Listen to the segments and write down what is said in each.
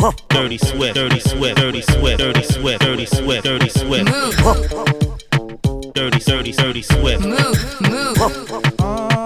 Dirty Swift, Dirty Swift, Dirty Swift, Dirty Swift, Dirty Swift, Dirty Swift. Move. Dirty, dirty, dirty Swift. Move, move. Uh,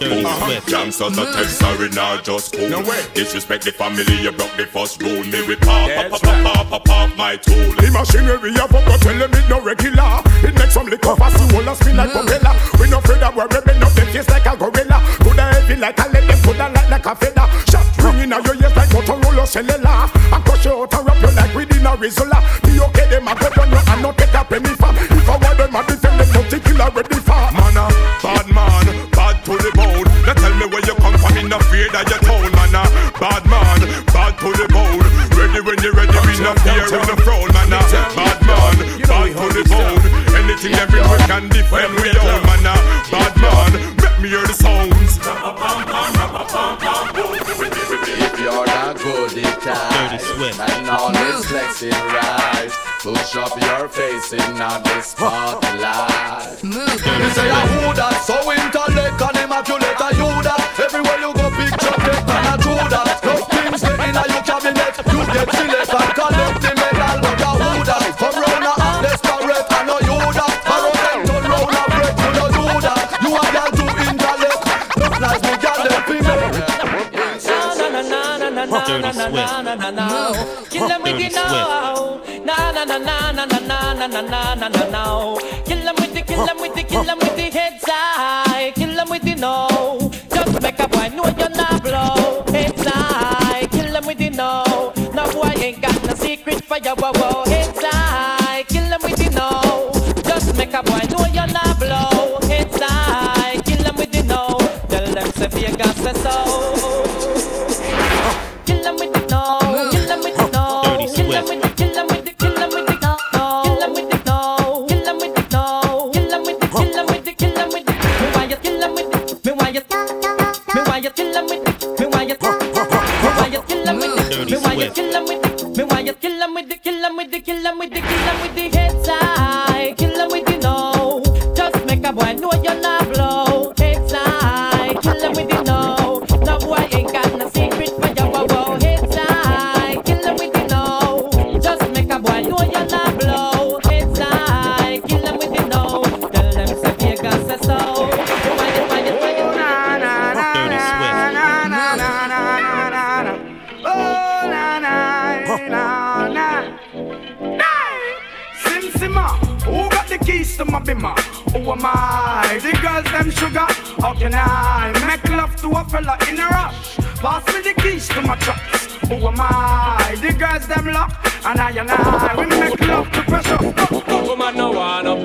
Gangsters a uh-huh. mm. tell sorry now just cool. No way. Disrespect the family you broke the first rule. Me we pop pop pop pop pop pop my tool. The machinery I forgot tell them it no regular. It makes some liquor fast to hold us spin like mm. propeller. We no afraid that we're ripping up them face like a gorilla. Coulda heavy like a lead them coulda light like a feather. Shot ringing out your ears like Motorola cellular. I crush you out and wrap you like within a Rizla Be okay them a go down you and not take a penny in the fear that you town Man a bad man, bad to the bone Ready when you're ready we no fear in the throne Man ah. a bad man, bad to the bone Anything every we can defend we own Man ah. a bad man, make me hear the sounds you're not good at time And all this flexing right Push up your face in the spotlight Move. You say a who that so intellect and immaculate a you that Everywhere you go picture take and a true that No things get in a your cabinet You get select and collect the Dirty Swift. Kill them with Dirty it now. Na na na na na na na na na na na na na. Kill them with the, kill them with the, kill them with the heads high. Kill them with the no. Just make a boy know you're not keys to my bimmer? Who am I? The girls them sugar. How can I make love to a fella in a rush? Pass me the keys to my truck. Who am I? The girls them lock, and I and I we make love to pressure. Woman no wanna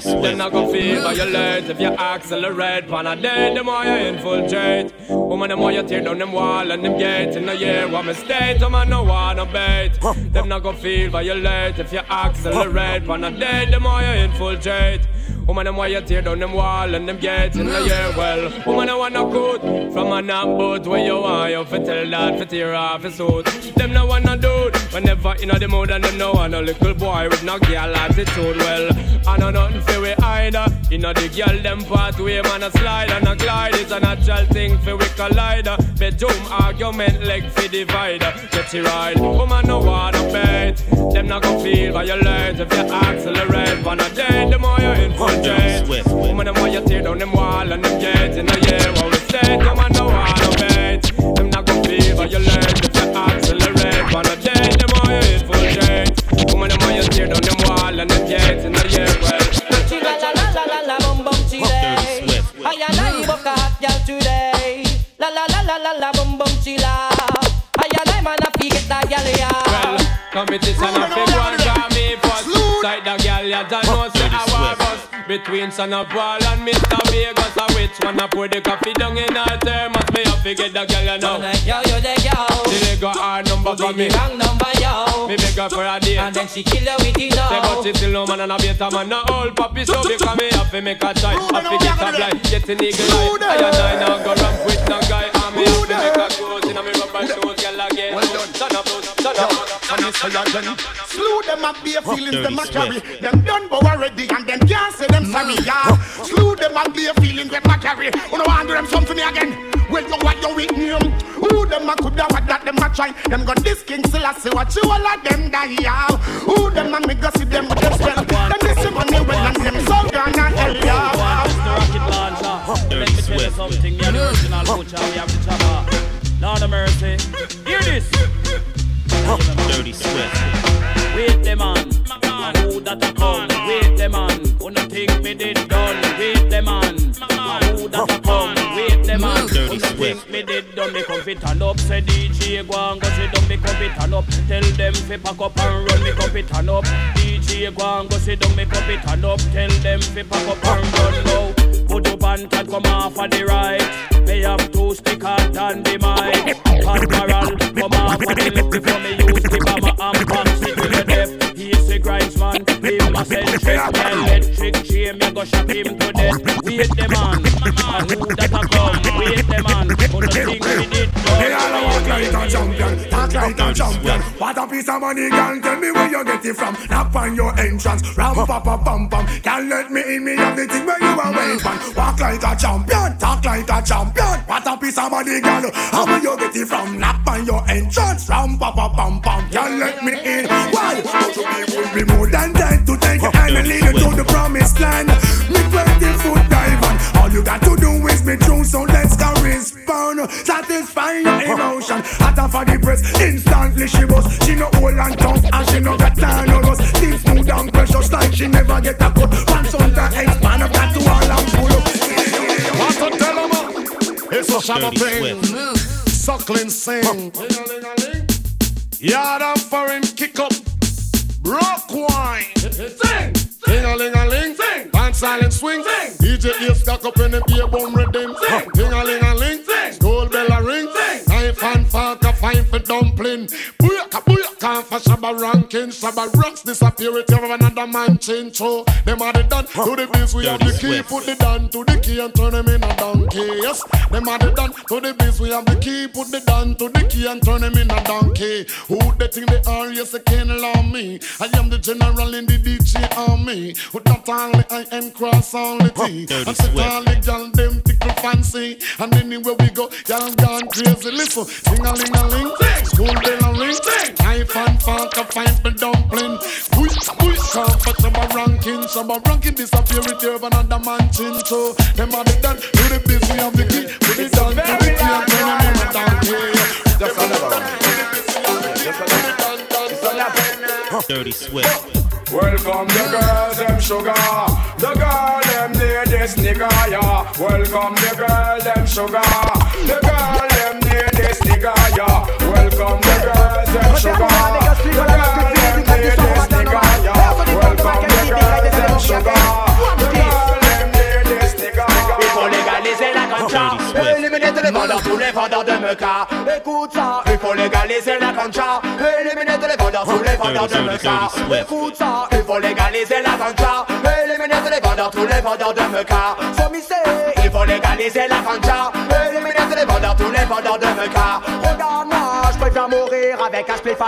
Swift. Then I go feel violate If you accelerate. Pan a day the more you infiltrate. Woman the more you tear down them wall and them gates In the year what me state? Woman no wanna bait. Them not go feel violate If you accelerate. Pan a day the more you infiltrate Woman, them why you tear down them wall and them gates in the mm. year well. Woman, I wanna good from a knock boat where you are. You fit tell that fit tear off his suit. Them no wanna do whenever in the mood and them no want a little boy with no girl attitude. Well, I know nothing for we either. You know the girl them pathway man a slide and a glide. It's a natural thing for we collider. Bedroom argument like for divider. Get you right. Woman, no wanna bait. Them not gonna feel violate if you accelerate. One a day, the more you infiltrate. Swift. Woman, the more you tear down them wall and them gates in the year. What we say, them man no wanna bait. Them not gonna feel violate if you accelerate. One a day, the more you infiltrate. Woman, the more you tear down them wall and them gates in the year. Well. Chila la la la la la bum bum chile. I and I book a hot girl today. La la la la la la bum bum chila. I and I man a fi get that girl Well, ya. competition a big one for me first. Side the girl, you don't Between Son of Paul and Mr. Vegas, a which one I put the coffee down in her thermos? Me have to get the girl you know. Like yo yo the yo. The leg got hard number for me. Wrong number yo. Me beg her for a date. And then she kill her with it Say but she still no man and a better man No old puppy so because me have to make a try Have to get a blind, get an eagle eye I and I now go ramp with no guy And me have to a clothes me rubber shoes Girl again, son of those, son of And you say again, slew them up bare feelings them a carry. Swift. Them done but already and them can't say them sorry. Yeah, slew them up bare feelings them a carry. You know want do them something again? Well, you what you with me? Who them a coulda what that them a try? Them got this king still a say what you all of them die. Yeah, who them a me go see them with them spell? Them this the money well and them so gone and hell. Yeah. rocket launcher. Let me tell you Swift. something. You're the original butcher. We have the chopper. Lord of mercy. Hear this. Oh. Dirty Swift. Wait the man. A who that a come? Wait the man. Who no think me did done? Wait the man. A who that a come? Wait the man. Dirty Swift. me did done? Me come fit and up. Say DJ go and go sit down. Me come fit and up. Tell them fi pack up and run. Me come fit and up. DJ go and go sit down. Me come fit and up. Tell them fi pack up and run now. Put up and come off of the right. Me have two stick hard and the mic. Admiral come off of the left before me use the bomber box it to the death. He's the grinds man. Him a centric. Electric chain. Me go shot him to death. Wait the man. And who that a come? Wait the man. Who no think we They all walk like a champion, talk like a champion. What a piece of money, girl. Tell me where you get it from. Knock on your entrance, ram pa pa pam pam. Can't let me in, me have the thing where you are waiting for. Walk like a champion, talk like a champion. What a piece of money, girl. How where you get it from? Knock on your entrance, ram pa pa pam pam. Can't let me in. Why? You be would be more than dead to take hand and lead you to the promised land. Press, instantly she bust. She no old and tough, and she no got time no rust. Still smooth and precious, like she never get a cut. Pants on the expand, up got to all and pull up. What to tell 'em, uh? It's a shabba Dirty thing. Suckling sing. Yard and foreign kick up. Broke wine. Sing. Ding a ling a ling. Sing. Band silent swing. Sing. DJ ear stuck up in the beer bum rhythm. Sing. Shabba ranking. ranking. Shabba rocks disappear with you another man change. So them are the done to the biz. We have the key. Put the down to the key and turn them in a donkey. Yes, them are the done to the biz. We have the key. Put the down to the key and turn them in a donkey. Who they think they are? Yes, they can't allow me. I am the general in the DJ army. With not only I am cross only T. And sit all the gal them tickle fancy. And anywhere we go, y'all gone crazy. Listen, sing a ling a ling, school bell a ring. Knife and fork a fight for dumpling. Push, push, comfort, some a ranking. Some a ranking disappear with you another man chin. So, them are the done, do the busy of the key. Put it down to the key and turn them in a donkey. Just another one. Dirty Swift. Welcome the girls, them sugar. The girl, them near this nigga, yeah. Welcome the girl, them sugar. The girl, them near this nigga, yeah. Welcome the girls, them sugar. The girl, them near this nigga, yeah. Welcome the girls, them sugar. The girl, them near this nigga. Il faut légaliser la concha Éliminer tous les vendeurs, tous les vendeurs de meca Écoute ça, il faut légaliser la concha Éliminer tous les vendeurs, tous les vendeurs de meca Écoute ça, il faut légaliser la concha Éliminer tous les vendeurs, tous les vendeurs de meca Sommisé, il faut légaliser la concha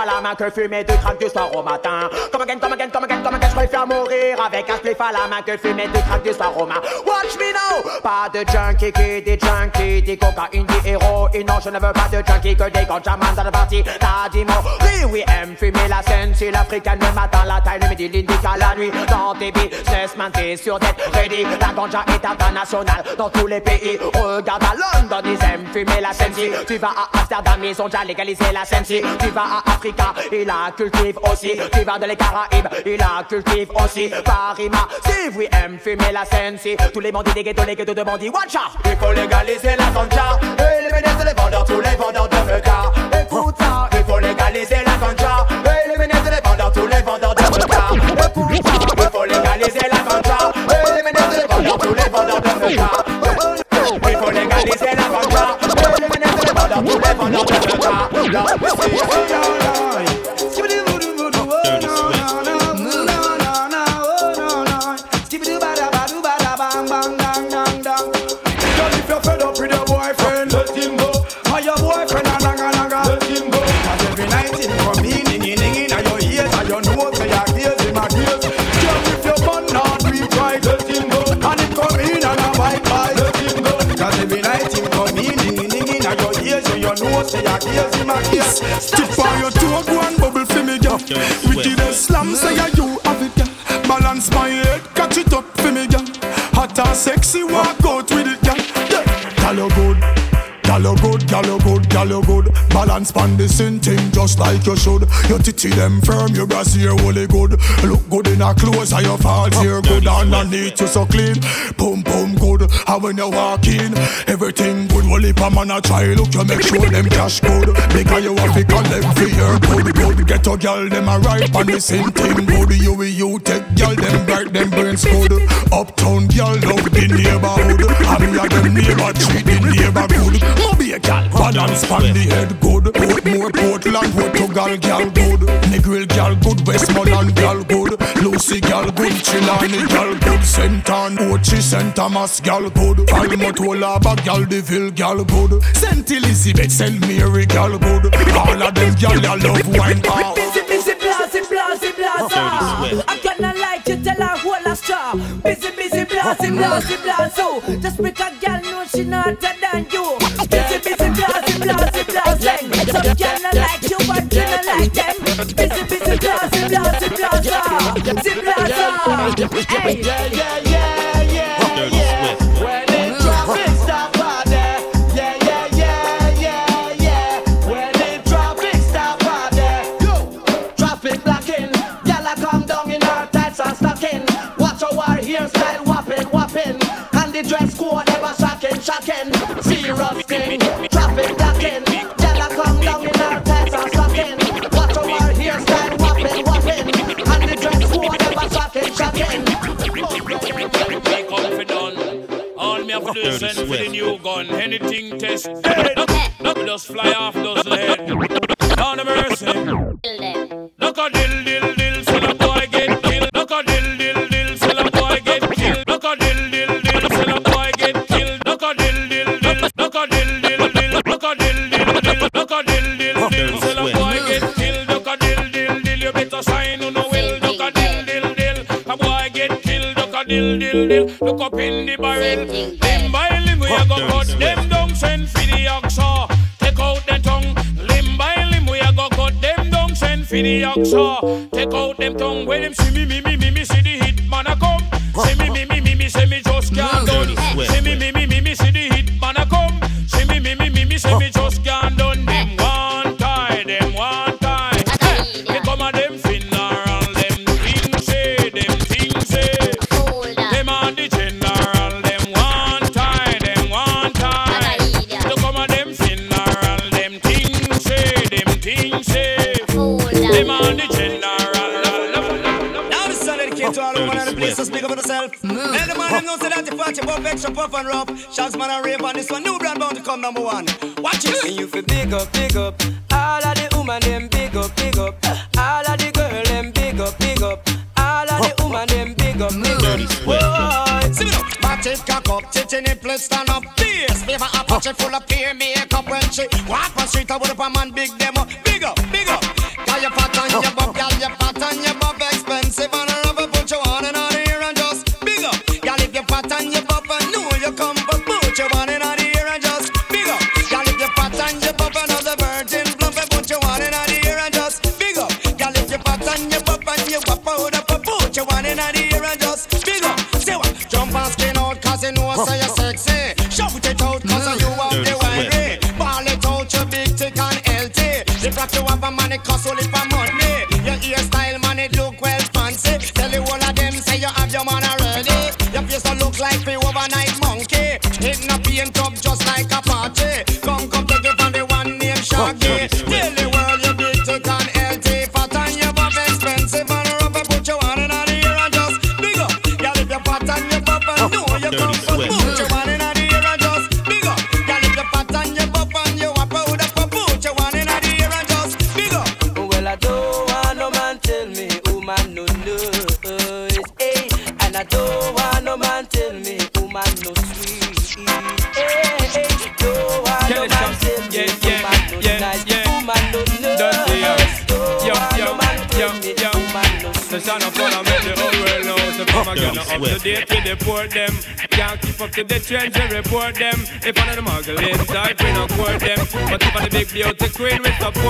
à la main que du crack du soir au matin. Comme again, comme again, comme again, comme again, préfère mourir avec un spliff à la main que fumer du crack du soir au matin Watch me now, pas de junkie qui dit junkie, dit cocaïne, dit héroïne Non, je ne veux pas de junkie que des ganjamans dans le parti. T'as dit mon, oui, aime fumer la scène. Si l'africaine le matin, la taille, le midi, l'indica la nuit. Dans tes businessman, t'es sûr d'être ready. La ganja est internationale. Dans tous les pays Regarde à London, ils aiment fumer la scène. Si tu vas à Amsterdam, ils ont déjà légalisé la scène. Si tu vas à Africa, ils la cultivent aussi. Tu vas dans les Caraïbes, ils la cultivent aussi Paris, si oui, aime fumer la scène Si tous les bandits des ghettos, les ghettos de bandits, watch out. Il faut légaliser la ganja. Éliminer tous les vendeurs, tous les vendeurs de meca Écoute ça, il faut légaliser la ganja. Éliminer tous les vendeurs, tous les vendeurs de meca Écoute ça, il faut légaliser la ganja. Éliminer tous les vendeurs, tous les vendeurs de meca Il faut légaliser la ganja. Éliminer tous les vendeurs, tous les vendeurs de Dirty and say your gaze, him a gaze. Tip on your toe, go and bubble for me, girl. Wicked as slam, say you have it, girl. Balance my head, catch it up for me, girl. Hot and sexy, walk you good, girl, you good, girl, you good. Balance pan the same thing just like you should. Your titty them firm, your brassiere holy good. Look good in a clothes, and your falls here good. Underneath you so clean, boom boom good. And when you walk in, everything good. Well, if a man a try, look you make sure them cash good. Because you have to collect for your good, good. Get a girl them a right on the same thing good. You will you take girl them bright them brains good. Uptown girl love the neighborhood. And me a them neighbor treat the neighbor good. Moby a gal balance pan the head good. Portmore, Portland, Portugal gal good. Negril gal good. Westmoreland gal good. Lucy gal good. Chilani gal good. St. Ann, Ochi, St. Thomas gal good. Palmotola, gal Deville gal good. St. Elizabeth, St. Mary gal good. All of them gal I love wine power. Busy, busy, blase, blase, blase. I kinda like you tell her hold a straw. Busy, busy, blase, blase, blase. Just because girl know she not hotter than you. Some girl not like you, but you not like them. Busy, busy, blase, blase, blase. See, blase. Hey, yeah, yeah, yeah, yeah. Dirty Swift. When it drop, it stop out there. Yeah, yeah, yeah, yeah, yeah. When it drop, it stop out there. Traffic blocking. Gyal a come down in her tights and stocking. Watch our hairstyle whopping, whopping. And the dress code ever shocking, shocking. Serious thing. Traffic blocking. All me have to do is send for the new gun. Anything test. Look, look, just fly off those head. Down the mercy. Dill, dill, dill. Look up in the barrel. Limb by limb, we a go cut them down. Send for the oxa. Take out the tongue. Limb by limb, we a go cut them down. Send for the oxa. Take out them tongue. When them see me, me, me, me, me, see the hit man a come. See me, me, me, me, me, see me and rough. Man and rave on this one. New brand bound to come number one. Watch it. And you feel big up, big up. All of the woman them big up, big up. All of the girl them big up, big up. All of the woman them big up, big up. Boy, See me now, back it cock up, titty nipple stand up. Fierce, favor Apache full of peer makeup when she walk on street. I would up a man Can't keep up the trends and report them. If one of the muggling type, we not court them. But if the big beauty queen, we support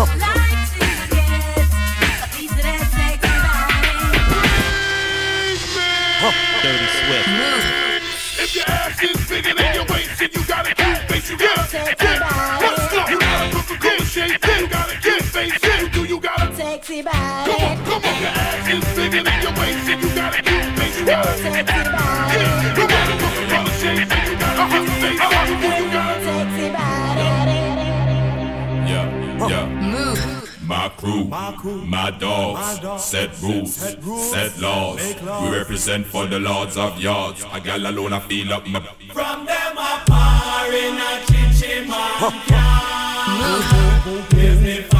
Dirty Swift. If your ass is bigger than your waist and you got a cute face, you gotta. Let's go. You got a Coca-Cola shape, you got a cute face. You do, you got a Sexy Come on, come on. Your ass is your waist you got a cute face, you got a yeah. You got a Coca-Cola shape you got a hot face, My crew, my, dogs, set rules, set, laws. We represent for the lords of yards. A gal alone, I feel up my. From them a par in a chichi man can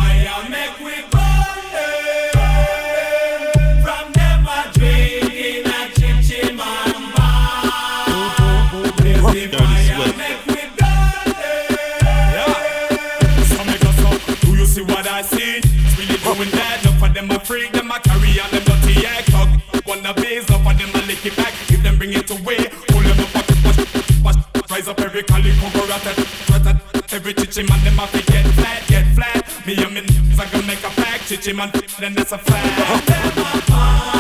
It away, pull them up, wash, wash, wash. Rise up every calico, rat. Every chichi man, them a fi get flat, get flat. Me and me I gonna make a pack. Chichi man, then that's a fact.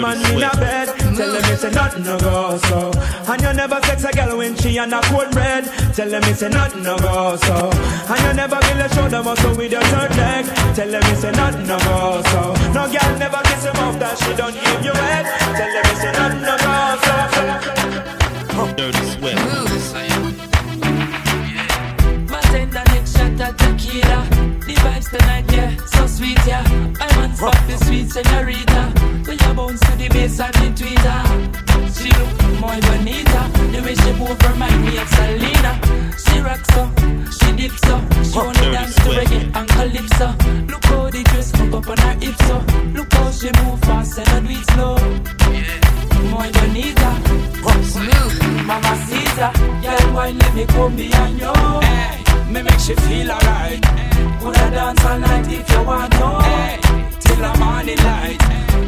Man in a bed. Tell them it's a nothing no go so. And you never sex a girl when she on a cold bread. Tell them it's a nothing no go so. And you never give a shoulder muscle with your third leg. Tell them it's a nothing no go so. No girl never kiss him off that she don't give you head. Tell them it's a nothing no go so. Dirty Swift. My tender neck shot at tequila. The vibes tonight, yeah, so sweet, yeah. My man spot the sweet senorita. We a bounce to the bass and the tweeter. She look more bonita. The way she move remind me of Selena. She rock so, she dip so. She wanna dance to reggae and calypso. Look how the dress hook up on her hips so. Look how she move fast and I do it slow. More bonita. Smooth, mama Caesar. Girl, why let me come behind you? Hey, me make she feel alright. Coulda dance all night if you want to. Hey, till the morning light.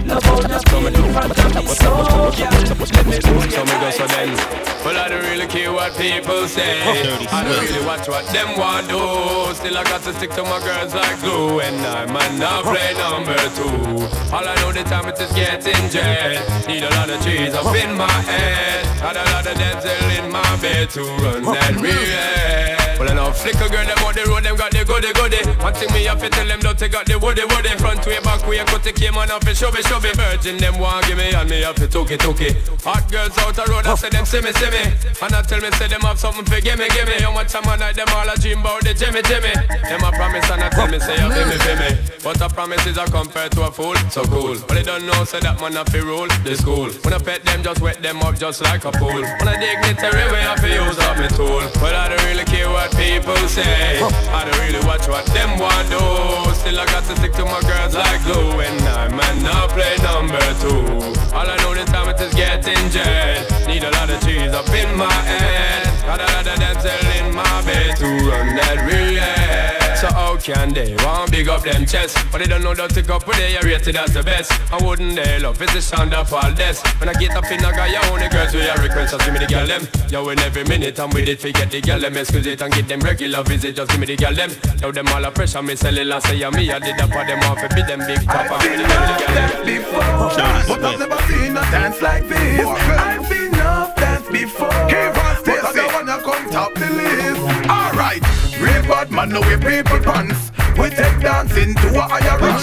Love how in front of me so. Yeah, let me hold So you go so tight. Well I don't really care what people say I don't really watch what them want do Still I got to stick to my girls like glue And I might not play number two All I know the time it is getting jet Need a lot of trees up in my head Had a lot of dental in my bed To run that real well, I know flicker girl, them on the road, them got the goody goody. One thing me have to tell them, don't they got the woody woody. Front way, back way, cut the came on off and show me, show me. Virgin, them want give me, and me have to took it, it. Hot girls out the road, I say them see me, see me. And I tell me, say them have something for gimme, gimme. How much time I night, them all a dream about the Jimmy, Jimmy. Them a promise, and I tell me, say, you feel me, feel me. But a promise is a compared to a fool, so cool. But they don't know, say that man have to rule the school. When I pet them, just wet them up just like a pool. When I dignitary way, I feel use up my tool. I don't really watch what them want do. Still I got to stick to my girls like glue. And I might not play number two. All I know this time is getting jet. Need a lot of trees up in my head. So how can they want big up them chest? But they don't know that to up with they are rated as the best. I wouldn't they love it's the sound of all this. When I get up in a guy, you only girls with a request, just give me the girl them. Yo, in every minute I'm with it, forget the girl them. Excuse it and get them regular visit, just give me the girl them. Yo, them all a pressure, me sell it last say, yeah, me, I did that for them off, be them big top. I'm with the girl them. before, but I've never seen a dance like this. I've seen enough dance before, but I don't wanna come top the list. Alright, real bad man, no we people pants. We take dancing to a higher rank.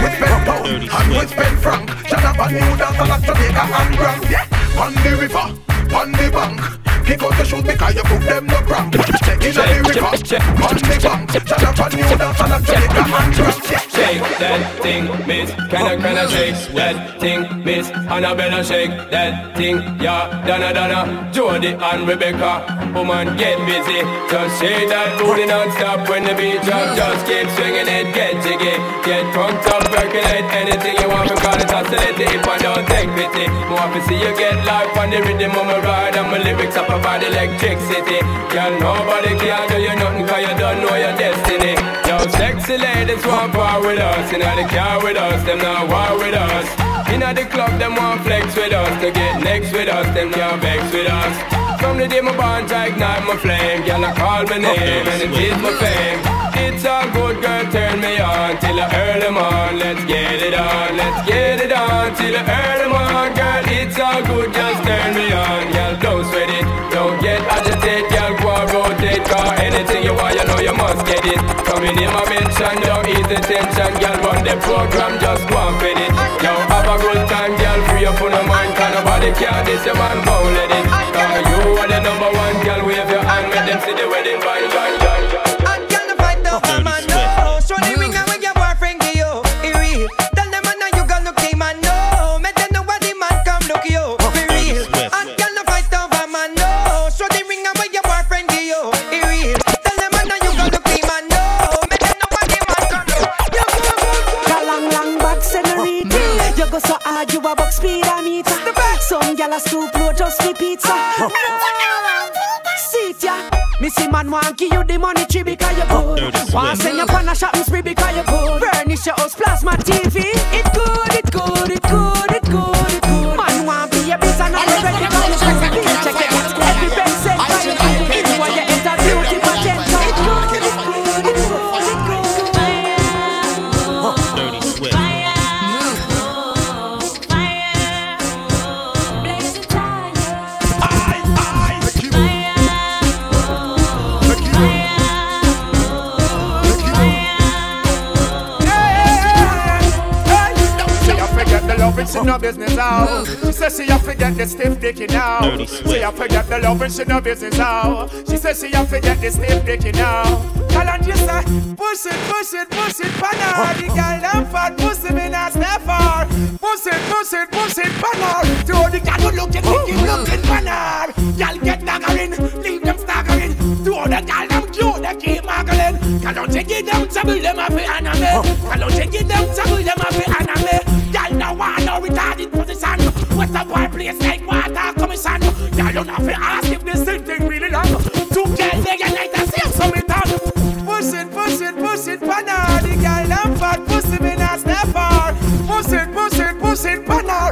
We spend pound and we spend franc. Shut up and new dance like Jamaica and Grand. Yeah, on the river, on the bank. Kick out the shoes because you put them no cramp. Check in on the river, on the bank. Shut up and new dance like Jamaica and Grand. Shake that thing, miss. Can I, can I shake that thing, miss? And I better shake that thing, yeah. Donna, Donna, Jody and Rebecca. Woman, get busy. Just shake that booty non-stop when the beat drop. Just keep swinging it, get jiggy. Get drunk, up, percolate anything you want because it's oscillating. If I don't take pity, more to see you get life on the rhythm of my ride. And my lyrics up about electricity. Girl, nobody can do you nothing cause you don't know your destiny. Yo, sexy ladies want power with us. Inna the car with us, them not war with us. Inna the club, them want flex with us. To get next with us, them can't vex with us. From the day my bond, I ignite my flame. Girl, I call my name and it is my fame. It's a good girl, turn me on till I earn them. Let's get it on, let's get it on till I earn them. Girl, it's all good, just turn get it. Coming in my mention, don't ease the tension. Girl, run the program, just go and fit it. Yo, have a good time, girl, free up on the mind. Cause nobody care, this your man won't let it. Cause you are the number one, girl, wave your hand, make them see the wedding shopping spree she have to get the stiff dicky now. She have to get the loving, she no business out. She says she have to get the stiff dicky now. Tell her just say, push it, push it, push it, pana. The girl them fat, pussy me not step far. Push it, push it, push it, pana. To the girl who looking, looking, looking, pana. Girl get staggering, leave them staggering. To the girl them cute, they keep muggling. Cause don't you give them trouble, them a fi anime. Cause don't you give them trouble, them a fi anime. Girl no want no retarded position. What's the boy place like water commission? Girl don't have to ask if this thing really long. Two girls they get like the same me done. Push it, push it, push it, pana. The girl them fat, pussy me not step far. Push it, push it, push it, pana.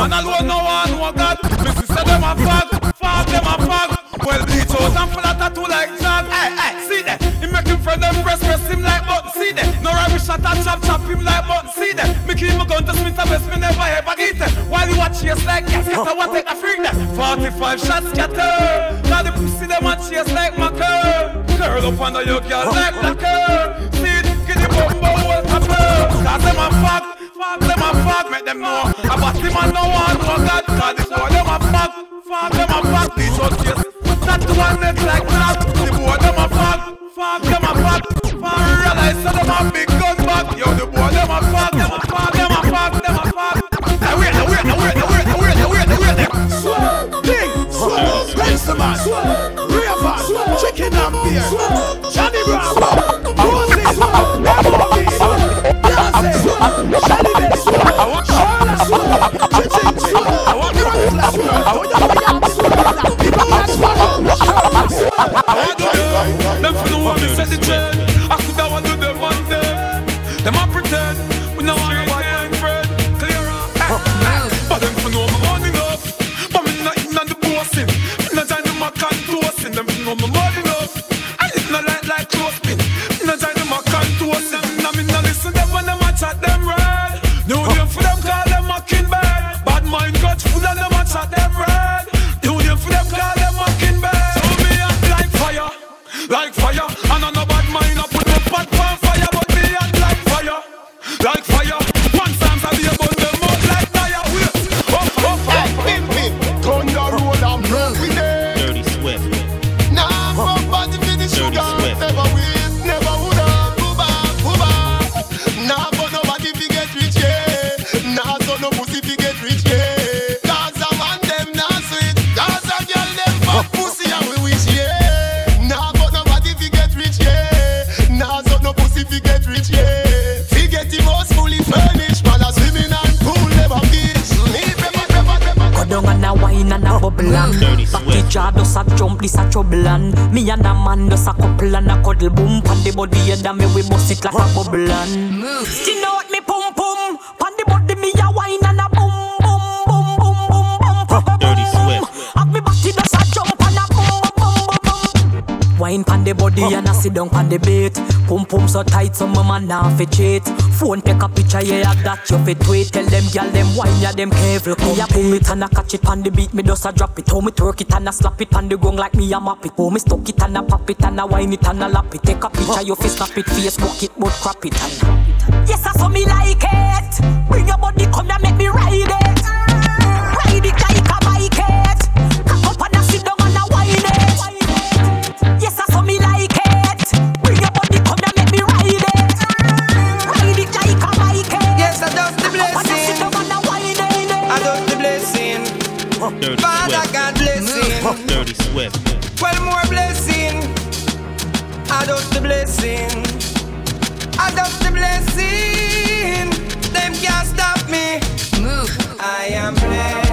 Man alone no one no God. Missy say them a fag, fag them a fag. Well bleach out and full of tattoo like jag. Hey, hey, see that? He make him friend them press press him like button. See that? No rubbish shot and chop chop him like button. See that? Me keep my gun to Smith and Wesson, me never ever get it. While you watch chase like gas, scatter what take a freak that. 45 shots scatter. Now the pussy them a chase like my curl. Curl up under your girl like black curl. See? Get the bumbo hold up. Cause them a fuck bag, make them know. I bust him and no one was that cause this for them a fuck, fuck them a bag, this old case. That one neck like that, the boy them a fuck, fuck them a fuck. Realize that them a big gun bag, yo the boy them a fuck, them a fuck, them a fuck, them a fuck. I wait, I wait, I wait, I wait, I wait, I wait, I wait, I wait. Swear, King, swear, Benjamin, swear, Riavan, Chicken and Beer, Johnny Brown, Roses, Roses, Roses, Roses. Sit down pan the bait Pum pum so tight so my man now fi cheat. Phone take a picture yeah that you fi tweet. Tell them gyal them wine yeah them careful. Me a pull it and a catch it pan the beat. Me just a drop it. How me twerk it and a slap it pan the gong like me a map it. How me stuck it and a pop it and a wine it and a lap it. Take a picture you fi snap it Facebook it but crap it. And Yes I saw me like it. Bring your body come and make me ride it blessing. Dirty Swift. Well, more blessing. I just the blessing. I just the blessing. Them can't stop me. Move. I am blessed.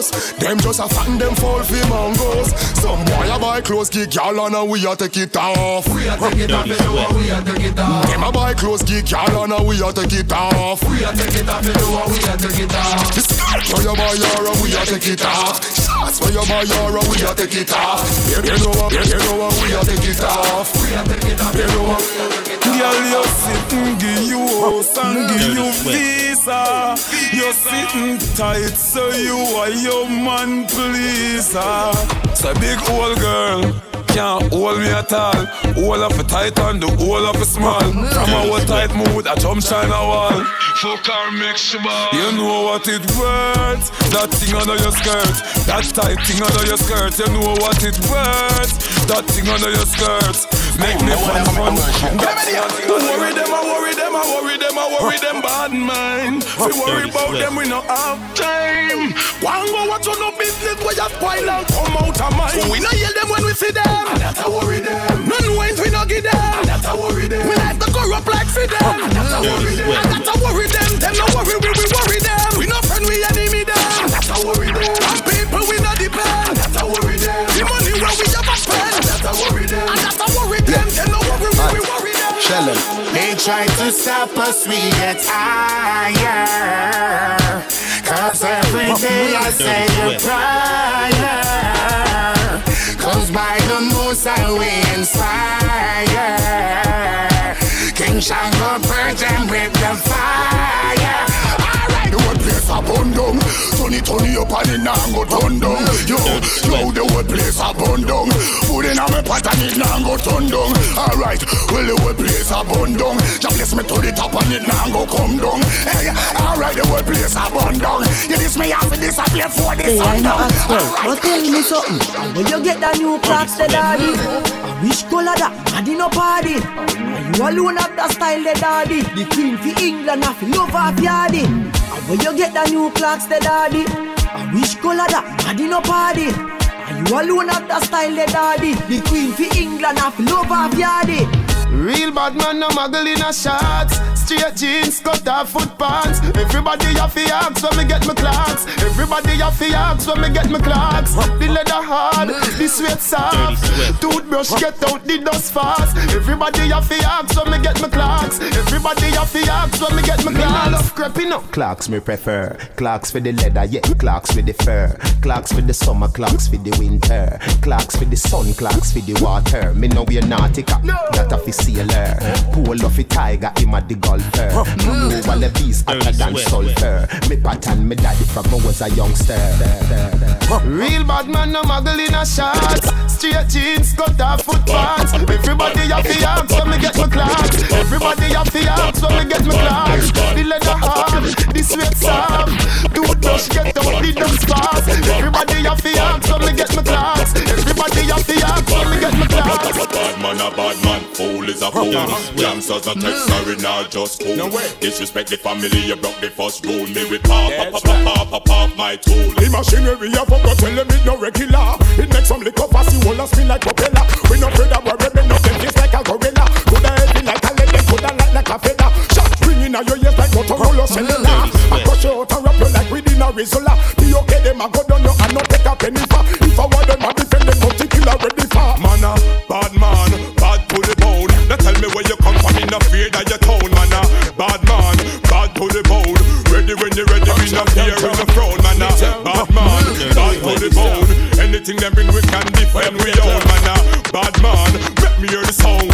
Man Them just a fan them fall for mangoes. Some boy a buy clothes geek y'all and we a take it off. We a take it off you know we a take it off. Them a buy clothes geek y'all and we a take it off. We a take it off you know we a take it off. Skirt where you buy your we a take it off Shots where you buy your we a take it off You you know you, you know we a take it off We a take it off you know we a take it off Girl, you sitting, give you house and give you visa. You're sitting tight, so you are your man pleaser. Ah. So big old girl. Can't hold me at all. All of a tight and the whole of a small. From our tight mood, I jump shine a wall. Fuck her, make sure. You know what it worth. That thing under your skirt. That tight thing under your skirt. You know what it worth. That thing under your skirt. Make me fun fun. Worry them, I worry them, I worry them, I worry them bad mind. We worry about them, we no have time. One go watch on no business where you spoil and come out of mind. We no hear them when we see them. And that's how worry them. None wines we no give them. And that's how worry them. We like to corrupt like see them. And that's how worry them. And that's how worry them. Them no worry we we worry them. We no friend we enemy them. And that's how worry them. And people we no depend. And that's how worry them. The money where we ever spend. And that's how worry them. Them. They try to stop us, we get higher. Cause every day I say a prayer. Cause by the most I we inspire King Shango them with the fire Alright, the whole place a burn down Turn it, turn it up and it now go turn down Yo, yo, the whole place a burn down Put in a me pot and it now go turn down Alright, well the whole place a burn down bless me to the top and it now go come down Hey, alright, the whole place a burn down You this me this I play for this Hey, I know ask well, but tell me something. When you get that new clocks, the daddy, which color that? Daddy no party. And you alone have that style, the daddy. The queen for England, have love of yardy. When you get that new clocks, the daddy, and which color that? Daddy no party. And you alone have that style, the daddy. The queen for England, have love of yardy. Real bad man, no muggle in a shots. Straight jeans, cut off foot pants. Everybody have to ask when me get my clocks. Everybody have to ask when me get my clocks. The leather hard, the sweat soft. Toothbrush get out the dust fast. Everybody have to ask when me get my clocks. Everybody have to ask when me get my clocks. I love creeping up. Clocks me prefer. Clocks for the leather, yeah. Clocks for the fur. Clocks for the summer, clocks for the winter. Clocks for the sun, clocks for the water. Me know we're nautica, that a fi sailor. Pull off a tiger, him a the golfer. Me know all the beast hotter than sulfur. Me pattern me daddy from I was a youngster. Real bad man, no muggle in a shots. Straight jeans, cut off foot pants. Everybody have the ask when me get my clocks. Everybody have to ask when me get my clocks. The leather hard, the sweat soft. Toothbrush get out the dust fast. Everybody have to ask when me get my clocks. Everybody have to ask when me get my clocks. Bad man, a bad man, fool is a fool. Youngsters a text mm. sorry, not just cool. Disrespect the family, you broke the first rule. Me with pop, pop, pop, pop, pop, pop, my tool. The machinery a fuck, but tell them it no regular. It makes some liquor fast, you wanna spin like propeller. We no afraid of worry, them no face like a gorilla. Coulda heavy like a lead, coulda light like a feather. Shot ringing out your ears like Motorola cellular. I crush you out and wrap you within a Rizla. Be okay, them a go down you and no take a penny for. If I want them a defend them, come to kill already for. Man a bad man, bad to the bone. Now tell me where you come from, in no fear that you town. Man a bad man, bad to the bone. Ready when you ready, we no fear in the throne. Man a bad man, bad to the bone. Anything them bring we can defend we own. Man a bad man, let me hear the sounds.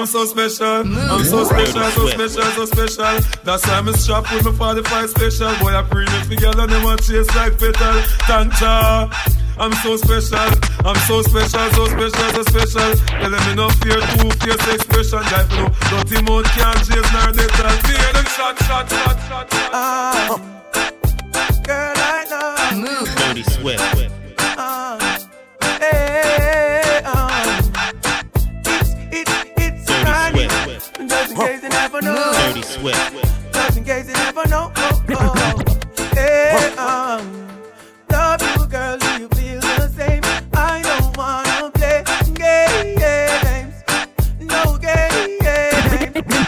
I'm so special, I'm so special, so special, so special. That's why I'm strapped with my 45 special. Boy, I bring it together, and them want chase like petal. Tanja. I'm so special, I'm so special, so special, so special. Tell them me no fear, two fierce expression. Guy for no dirty mouth can't chase nor they tell. Fear them shot, shot, shot, shot, shot. Ah, girl, I know. Dirty Swift. Know. Dirty Swift. Just in case you never know. Oh, oh. Hey, um, love you, girl. Do you feel the same? I don't wanna play games. No games.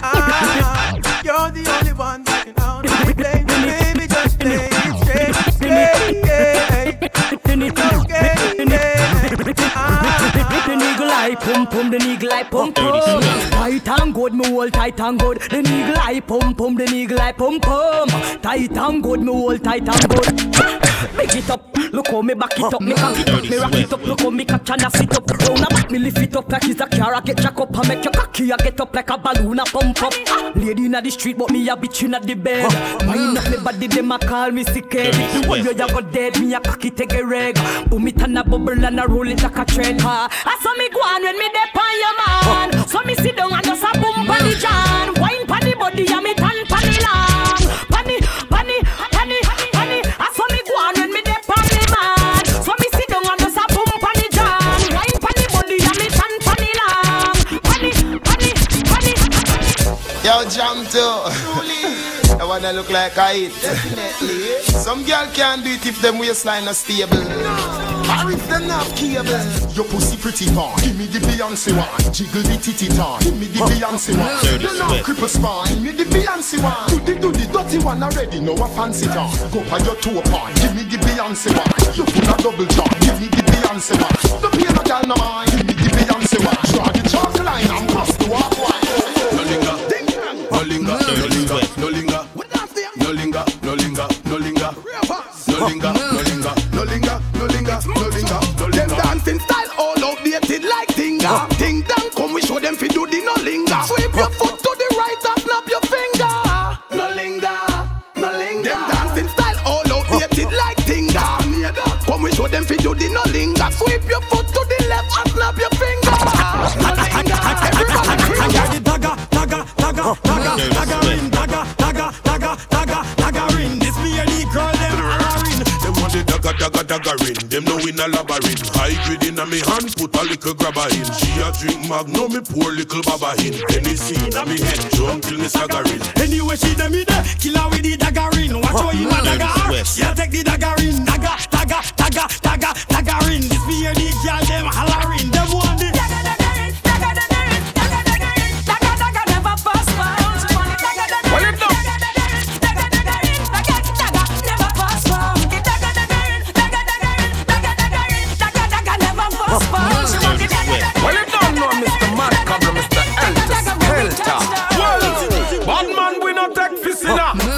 Ah, you're the only one that can hold my flame. Baby, just play it straight. Straight. No games. Ah. The nigga like pum pum, the nigga like pum pum. Tight and good, me hold tight and good. The nigga like pum pum, the nigga like pum pum. Tight and good, me hold tight and good. Big it up, look how me back it up, me cock it up, me rock it up, look how me catch and I sit up. Round back me lift it up like it's a car, I get jack up and make your cocky, I get up like a balloon, I pump up. Lady inna the street, but me a bitch inna the bed. Mind up me body, them a call me sick head. The one you go dead, me a cocky take a reg. Boom it and a bubble and a roll it like a. Ha. I saw me go on when me dep on your man. So me sit down and just a boom pon the jam. Wine pon the body and me tan Yo, jam too. I wanna look like I eat. Definitely. Some girl can't do it if them waistline are stable. Or if them not cable. Your pussy pretty fine. Give me the Beyonce one. Jiggle the titty time. Give me the Beyonce one. You Swift. cripple spine. Give me the Beyonce one. Do the do the dirty one already. Know a fancy time. Go on your toe point. Give me the Beyonce one. You put a double jump. Give me the Beyonce one. No girl no mind. Give me the Beyonce one. Draw Sweep your foot to the left and snap your finger. No linger. Everybody the dagger, dagger, dagger, dagger, dagger in, dagger, dagger, dagger, dagger, dagger in. This me and the girl them hollering. Them want the dagger, dagger, dagger in. Them know in a labyrinth. High grade in a me hand, put a little grabber in. She a drink magnum, me pour little baba in. Hennessy in a me head, jump till me staggering. Anyway, she dem me there, kill her with the dagger in. Watch how you a dagger her. She a take the dagger in, dagger, dagger, dagger, dagger, dagger in hear the girl them hollering, them the.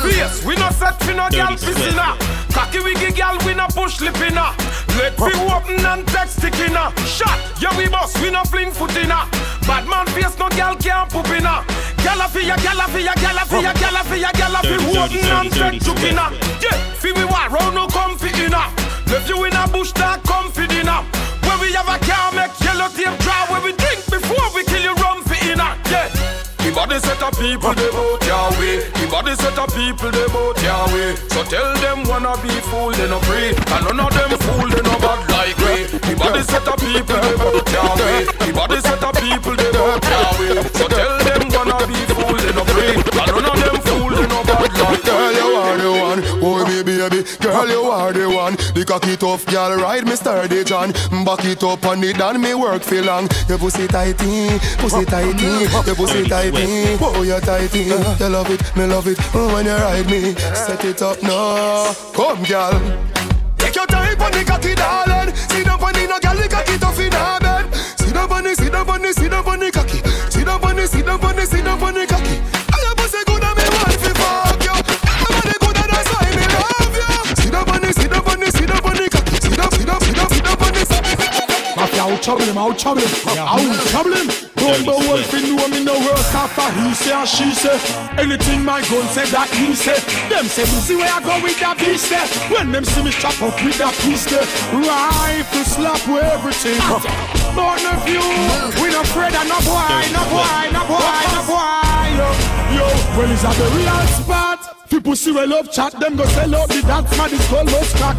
Yes, we no set for no girl. Cocky girl, we no push fi open and take stick inna. Shot, yeah we boss, we no fling foot inna. Bad man face, no gal can't poop inna. Gala fi ya, gala fi ya, gala fi ya, gala fi ya, gala fi open and juke dirty inna. Yeah, fi we war round no come fi inna. Left you in a bush, that come fi dinner. Where we have a car, make yellow tape draw. Where we drink before we kill you, rum fi inna. Yeah. The body set of people they vote your way. The body set of people they your way. So tell them wanna be fool they no free. And none of them fool they no bad like we. The body set of people they vote your way. The body set of people they your way. So tell them wanna be fool they no free. And none of them fool they no bad like Girl, you are the one. Oh. Girl, you are the one. The cocky tough girl, ride me sturdy John. Back it up on it and me work for long. Your pussy tighty, pussy tighty. Your pussy tighty. Oh, you tighty. You love it, me love it. Oh, when you ride me, set it up now. Come, girl. Take your time on the cocky, darling. Sit down on the no girl, the cocky tough in her bed. Sit down on the, sit down on the, sit down on the cocky. Sit down on the, sit down on the, sit down on the cocky. Trouble him, out trouble him, out trouble him. Rumble wolf in know me no worse after he say and she say. Anything my gun say that he say. Them say me see where I go with that beast there. When them see me chop up with that piece there. Rifle slap with everything. But no few, we no afraid of no boy, no boy, no boy, no boy. Yo, yo, when it's at the real spot. People see we love chat, them go sell out the dance man, this called most crack.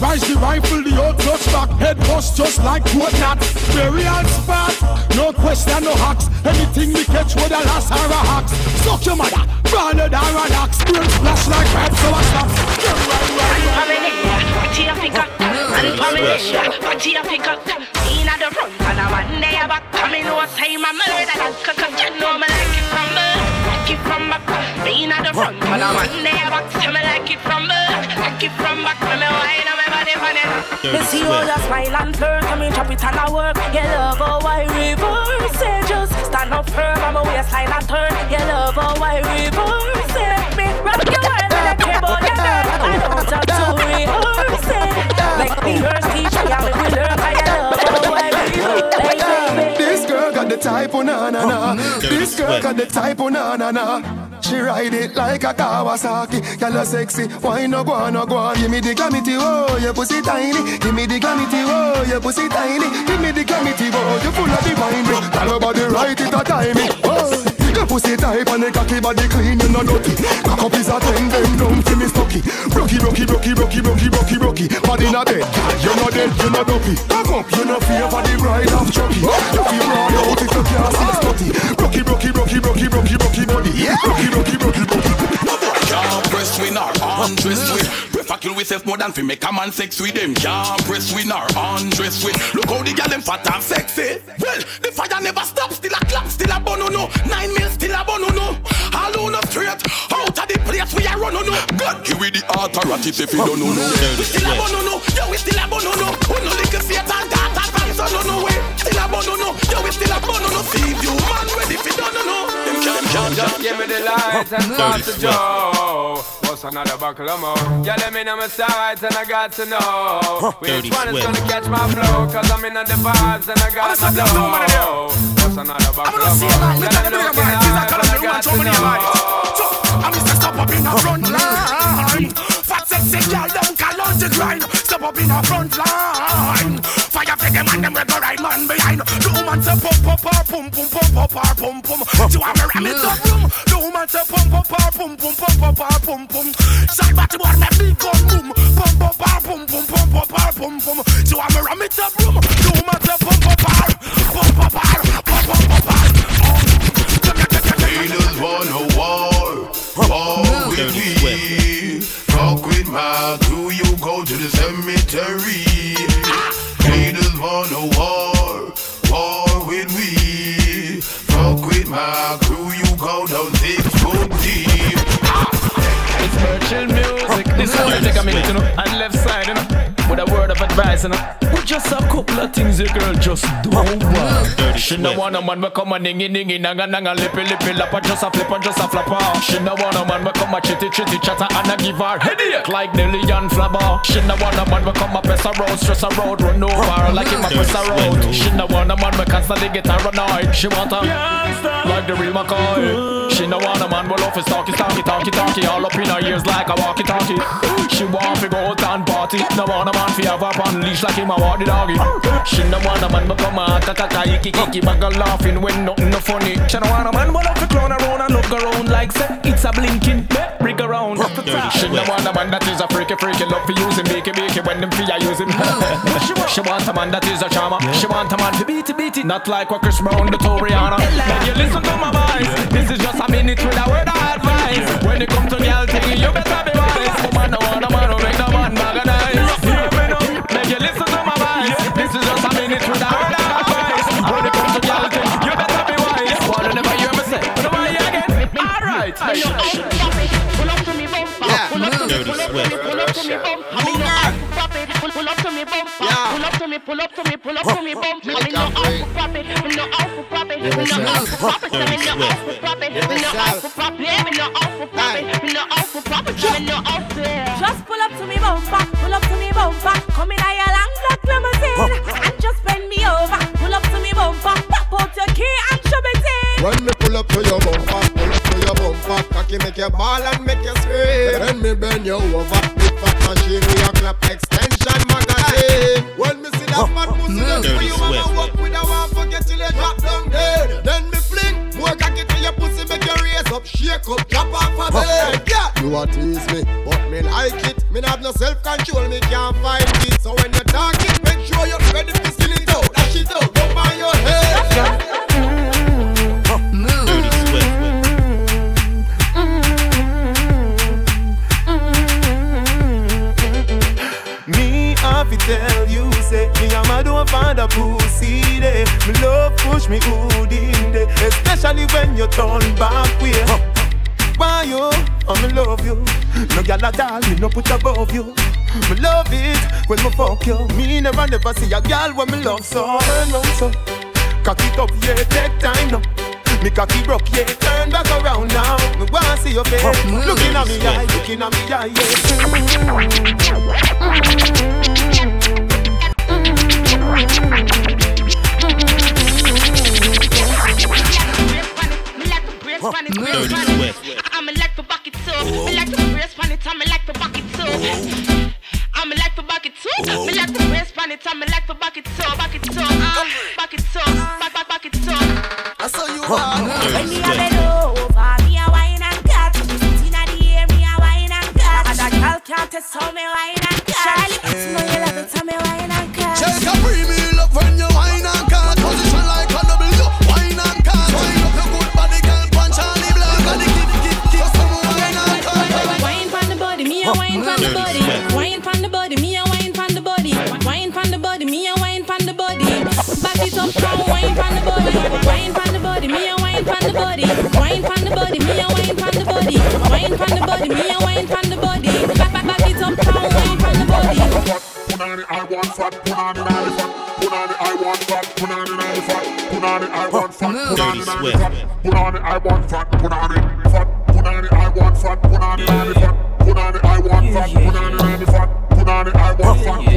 Rise the rifle, the old touch back. Head bust just like what not. Burial spot. No question, no hacks. Anything we catch with a last or a hacks. Suck your mother. Branded or an axe. Burn splash like red, so I stop. Party a pick up, and familiar. Party a pick up. In at the front and I'm one day back. Coming over, say my murder. Cook up, you know me like it from In at the front and I'm one day back. Say me like it from back. Like it from back. When me wine on my body for it. You see all your smile and flirt, I mean chop it and I work. You love how I reverse it, just stand up firm. I'm a waistline and turn. You love how I reverse it. Me rock your world care about your. I don't have to rehearse it. Me first teacher, the type, oh na na na. Oh, this girl got the type, oh na na na. She ride it like a Kawasaki. Girl, sexy. Why no go on, no go on? Give me the glamity, oh, your pussy tiny. Give me the glamity, oh, your pussy tiny. Give me the glamity, oh, you full of divine. Tell her body right, it a timing. Oh. Pussy tight and the cocky body clean, you no dirty. Cock up is a ten, them down to me stocky. Rocky, rocky, rocky, rocky, rocky, rocky, rocky. Body not dead, you no dead, you no dopey. Cock up, you no fear for the bride of Chucky. You feel broad out if you can't six thirty. Rocky, rocky, rocky, rocky, rocky, rocky body. Rocky, rocky, rocky, rocky. Press win or undress with. Prefer kill with self more than fi make a man sex with them. Can't press win or undress with. Look how the girl them fat and sexy. Well, the fire never stop Still a clap, still a bun, no Nine mil, still a bun, no All on straight Out of the place we are run, no God give we the authority if you don't know, no. We still a bun, no Yo, we still a bun, no We no lick a Satan, God, and Samson, no, no way Still a bun, no Yo, we still a bun, no See if you man ready fi done, no Them can't, can't, Just give me the light and start to Joe. What's another buckle of more? Yeah, let me know my sides and I got to know which one is gonna catch my flow. Cause I'm in the vibes and I got to know. What's another buckle of more? Yeah, let me know my sides and I got to know. I'm Mr. Stop up in the front line. Fat sexy girl, don't call on the grind. Step up in the front line. Them and them go right man behind. The woman say pump pump pump pum pum pum pum pum pum. She want me ram it up room. The woman say pump pump pump pum pum pum pum pum pum. Side body want me big gun boom. Pump pump pum pum pum pum pum pum pum. She want me ram it up room. The woman say pump pump pump pump pump pump pump pump pump. Haters wanna war, war with me. Fuck with my crew, left side, advice, you know. But just a couple of things the girl just don't want. She no want a man we come a ningy ningy nanga nanga lippy lippy lapper just a flip and just a flapper. She no want a man we come a chitty chitty chatter and a give her headache like Nelly and Flabber. She no want a man we come a press a road, stress a road, run over like him a press a road. She no want a man we constantly get her annoyed. She want a like the real McCoy. She no want a man we love his talky talky talky talky all up in her ears like a walkie talkie. She want to go out and party. No want a man fi have her on leash like him a walk the doggy. She no want a man we come a kaka iki iki back a laughing when nothing no funny. She no want a man we love to clown around and look around like say it's a blinking rig around. She no want a man that is a freaky freaky love for using beaky beaky when them fi a using. she want a man that is a charmer. She want a man to beat it beat it not like what Chris Brown do to Rihanna. Then you listen to my voice. This is just a minute with a word of advice. When it comes to girl thing, you better me no. Me no. Me no. Me no. Me no. Me no. Me no. Me no. Just pull up to me bumper, pull up to me bumper. Come in a your long black limousine and just bend me over. Pull up to me bumper, pop out your key and shove it in. When me pull up to your bumper, pull up to your bumper, cocky make you ball and make you scream. Then me bend you over, big fat machine with your clap extension magazine. When me see that oh, fat pussy, then for you wanna walk with a one forget till you drop down dead. Then me fling more cocky to your pussy, make you raise up, shake up, drop off a bed. Yeah, you a tease me, but me like it. Me not have no self-control, me can't fight it. So when you're talking, make sure you're ready to the pussy day. Me love push me hood in day, especially when you turn back way. Why you? Oh, me love you. No gyal at all, me no put above you. Me love it when me fuck you. Me never never see a gyal when me love so. Turn round so, cock it up, yeah, take time now. Me cocky broke, yeah, turn back around now. Me wanna see your face, oh, mm. looking at me eye, looking at me eye, brace pan it, test how me I wine and wine pon the body. Wine pon the body, me a wine pon the body. Wine pon the body, me a wine pon the body. Wine pon the body, me a wine pon the body. Back back back it up, now wine pon the body. Put on it, I want fat. Put on it, I fat. Put on it, I want fat. Put on it, I fat. Put on it, I want fat. Put on it, I fat. Put on it, I want fat. Put on it, fat. Put on it, I want fat. Put on it, I fat. Put on it, I want fat. Put on it, fat.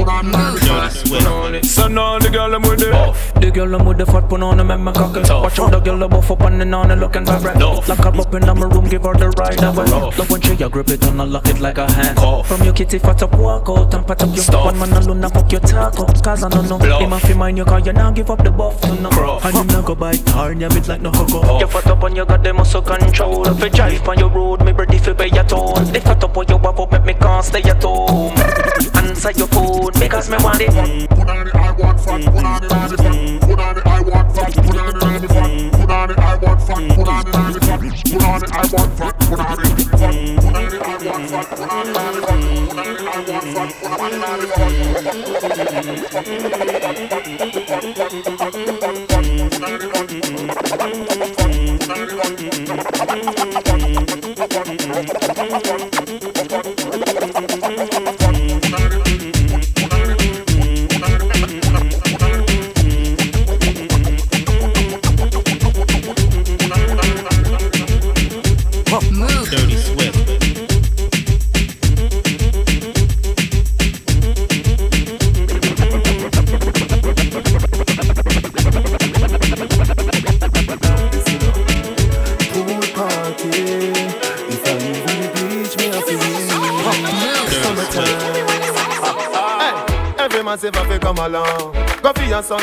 Put on it, So now the girl I'm with the buff. The girl I'm with the fat put on them and my cocky. Watch out the girl I'm buff up and then on and looking vibrant. Lock her up in my room, give her the ride away. Love when she a grip it and I lock it like a hand. From your kitty fat up, walk out and pat up your One man alone and fuck your taco. Cause I don't know. Him a fi mind you cause you now give up the buff to no. And you now go bite hard, you bit like no huggo. You fat up and you got the muscle control. If you drive on your road, me ready fi pay your toll. The fat up when you have up, make me can't stay at home. Answer your phone because me want it. Put on it, I want fat. Put on it, I fat. Put on it, I want fat. Put on it, I fat. Put on it, I want fat. Put on it, I fat. Put on it, I want fat. Put on it, fat. Put on it, I want fat. Put on it, I fat. Put on it, I want. Dirty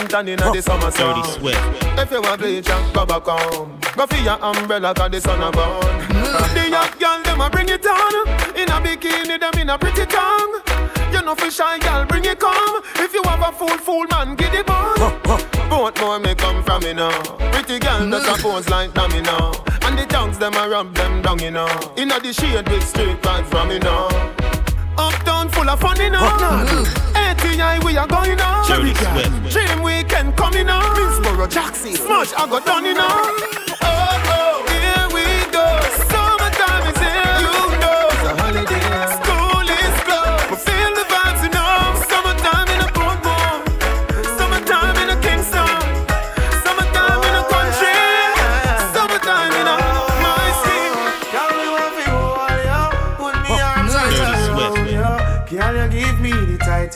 for your suntan in the summer sun. Dirty Swift. If you want bleach and go back home. Go for your umbrella cause the sun a burn. The young girl them a bring it on. In a bikini them in a pretty tongue. You know for shy girl bring it come. If you have a fool fool man get it on. Both more me come from me now. Pretty girl mm. does a pose like dummy now. And the tongues them a rub them down you know. Inna the shade with straight vibes from me now. Uptown full of fun you know. ATI we are going on. Dirty Swift. Dream weekend coming on. Minsboro, Jackson, Smash, I got done, you know.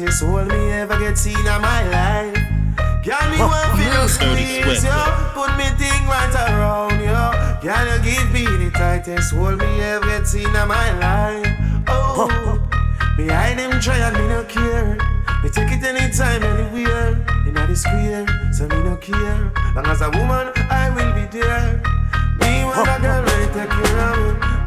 The tightest hold me ever get seen in my life? Can me want to Dirty squeeze you? Put me thing right around you. Can you give me the tightest hold me ever get seen in my life? Oh, behind them trial me no care. Me take it anytime, anywhere. In the square, so me no care. Long as a woman, I will be there. Me want a girl ready take care of me.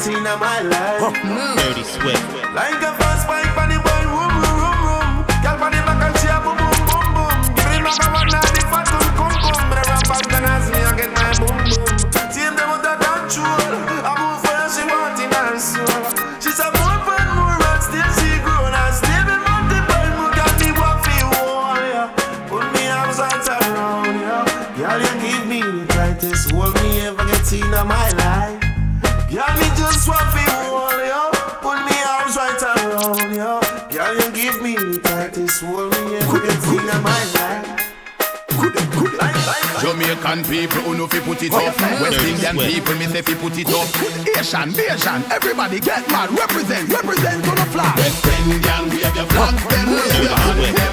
seen in my life. Dirty Swift. Like a people who know fi put it up. West Indian people me say fi put it up. Asian, Asian, everybody get mad. Represent, represent gonna fly. flag. West Indian, we have your flag. Then raise your hand.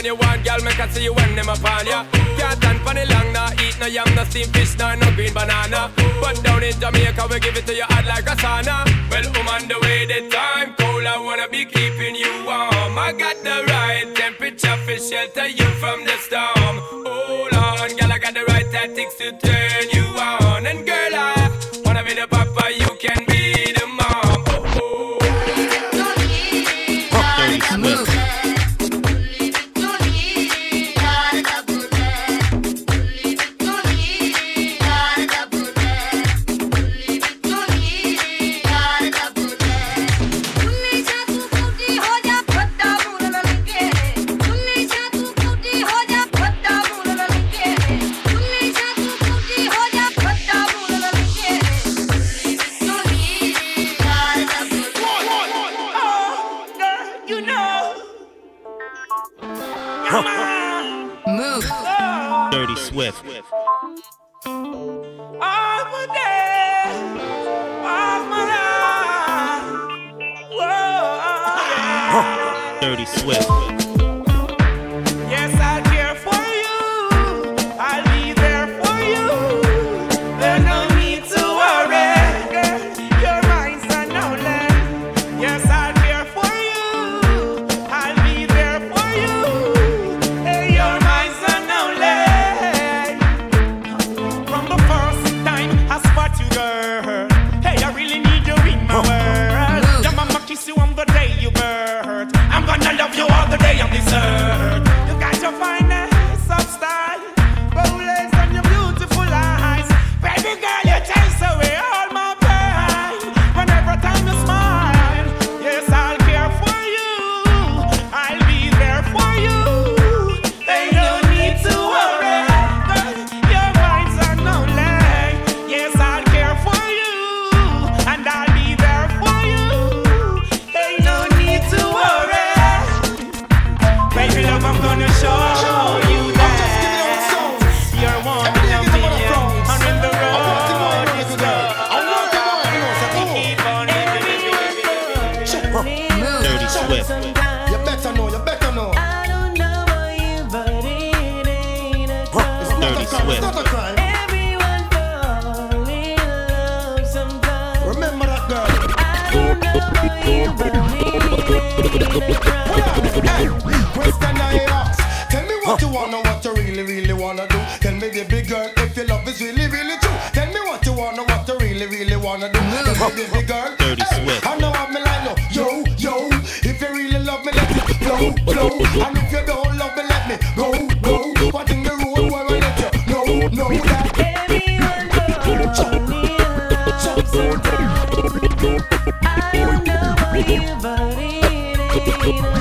turn you on, girl. Make I see you when them upon ya. Can't stand for the long, nah. Eat no yam, no steamed fish, nah, no green banana. But down in Jamaica, we give it to you hot like a sauna. Well, I'm on the way, the time cold. I wanna be keeping you warm. I got the right temperature for shelter you from the storm. Hold on, girl, I got the right tactics to turn you. Tell me what you wanna, what you really, really wanna do. Tell me, baby girl, if your love is really, really true. Tell me what you wanna, do. Tell me, dirty sweat. I know I'm like, yo, yo, if you really love me, let me blow, blow. It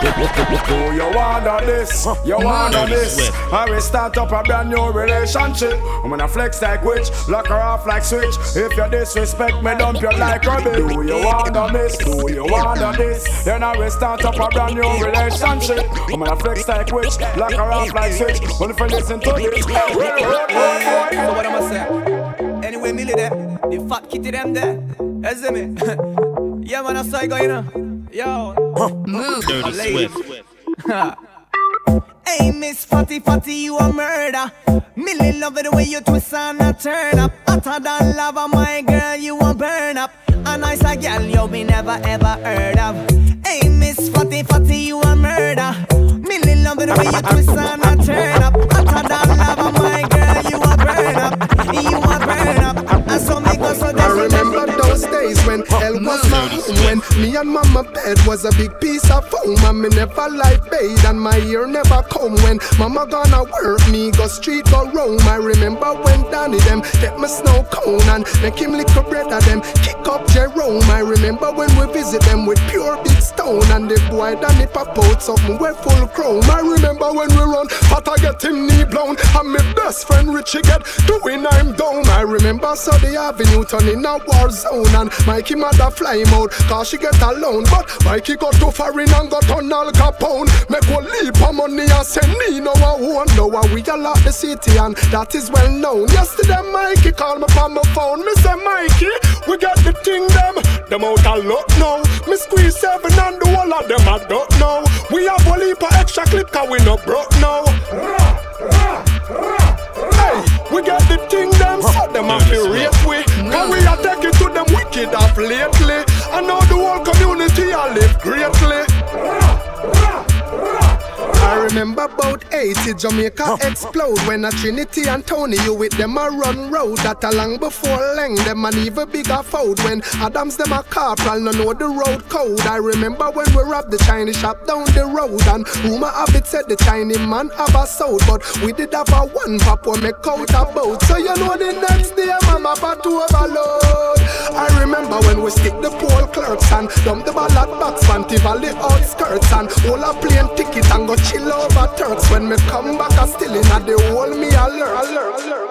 Oh, you wanna this, you wanna this. I will start up a brand new relationship. I'm gonna flex like witch, lock her off like switch. If you disrespect me, dump you like rubbish. Do you wanna this? Do you wanna this? Then I will start up a brand new relationship. I'm gonna flex like witch, lock her off like switch. Only if you listen to this. So what am I say? Anyway, Millie there, the fat kitty them there. You see me? yeah, man, I saw you going on. Yo, move, Dirty lady. Swift. Hey, Miss Fatty Fatty, you a murder. Millie love it the way you twist and a turn up. Hotter than lava, my girl, you a burn up. A nice a girl you be never ever heard of. Hey, Miss Fatty Fatty, you a murder. Millie love it the way you twist and a turn up. When me and mama bed was a big piece of foam And me never like bathe and my ear never come When mama gonna work me go street go roam. I remember when Danny them get my snow cone And make him lick a bread of them kick up Jerome. I remember when we visit them with pure big stone And the boy Danny pop out something we full chrome I remember when we run but I get him knee blown And my best friend Richie get doing I'm down. I remember so the avenue turn in a war zone And Mikey mother fly him out cause she get alone. But Mikey got too foreign and got on Al Capone. Make one leap of money and send me no one. Won't know how we all out the city and that is well known. Yesterday Mikey called me from my phone. Me say Mikey, we got the thing them. Them out a lot now. Me squeeze seven and the whole of them I don't know. We have one leap of extra clip cause we no broke now. Hey, we got the thing them, so them to rate we. Cause we are taking to them wicked off lately. And now the whole community I live greatly. I remember about 80 Jamaica explode when a Trinity and Tony you with them a run road that a long before Leng. Them an even bigger fold when Adams them a corporal no know the road code. I remember when we robbed the Chinese shop down the road and rumor have it said the Chinese man have a soul but we did have a one pop when make out a boat so you know the next day mama about to overload I remember when we stick the pole clerks and dump the ballot box Fanti Valley outskirts and all a plane ticket and go chill over Turks when me come back I still in a the whole me alert, alert, alert.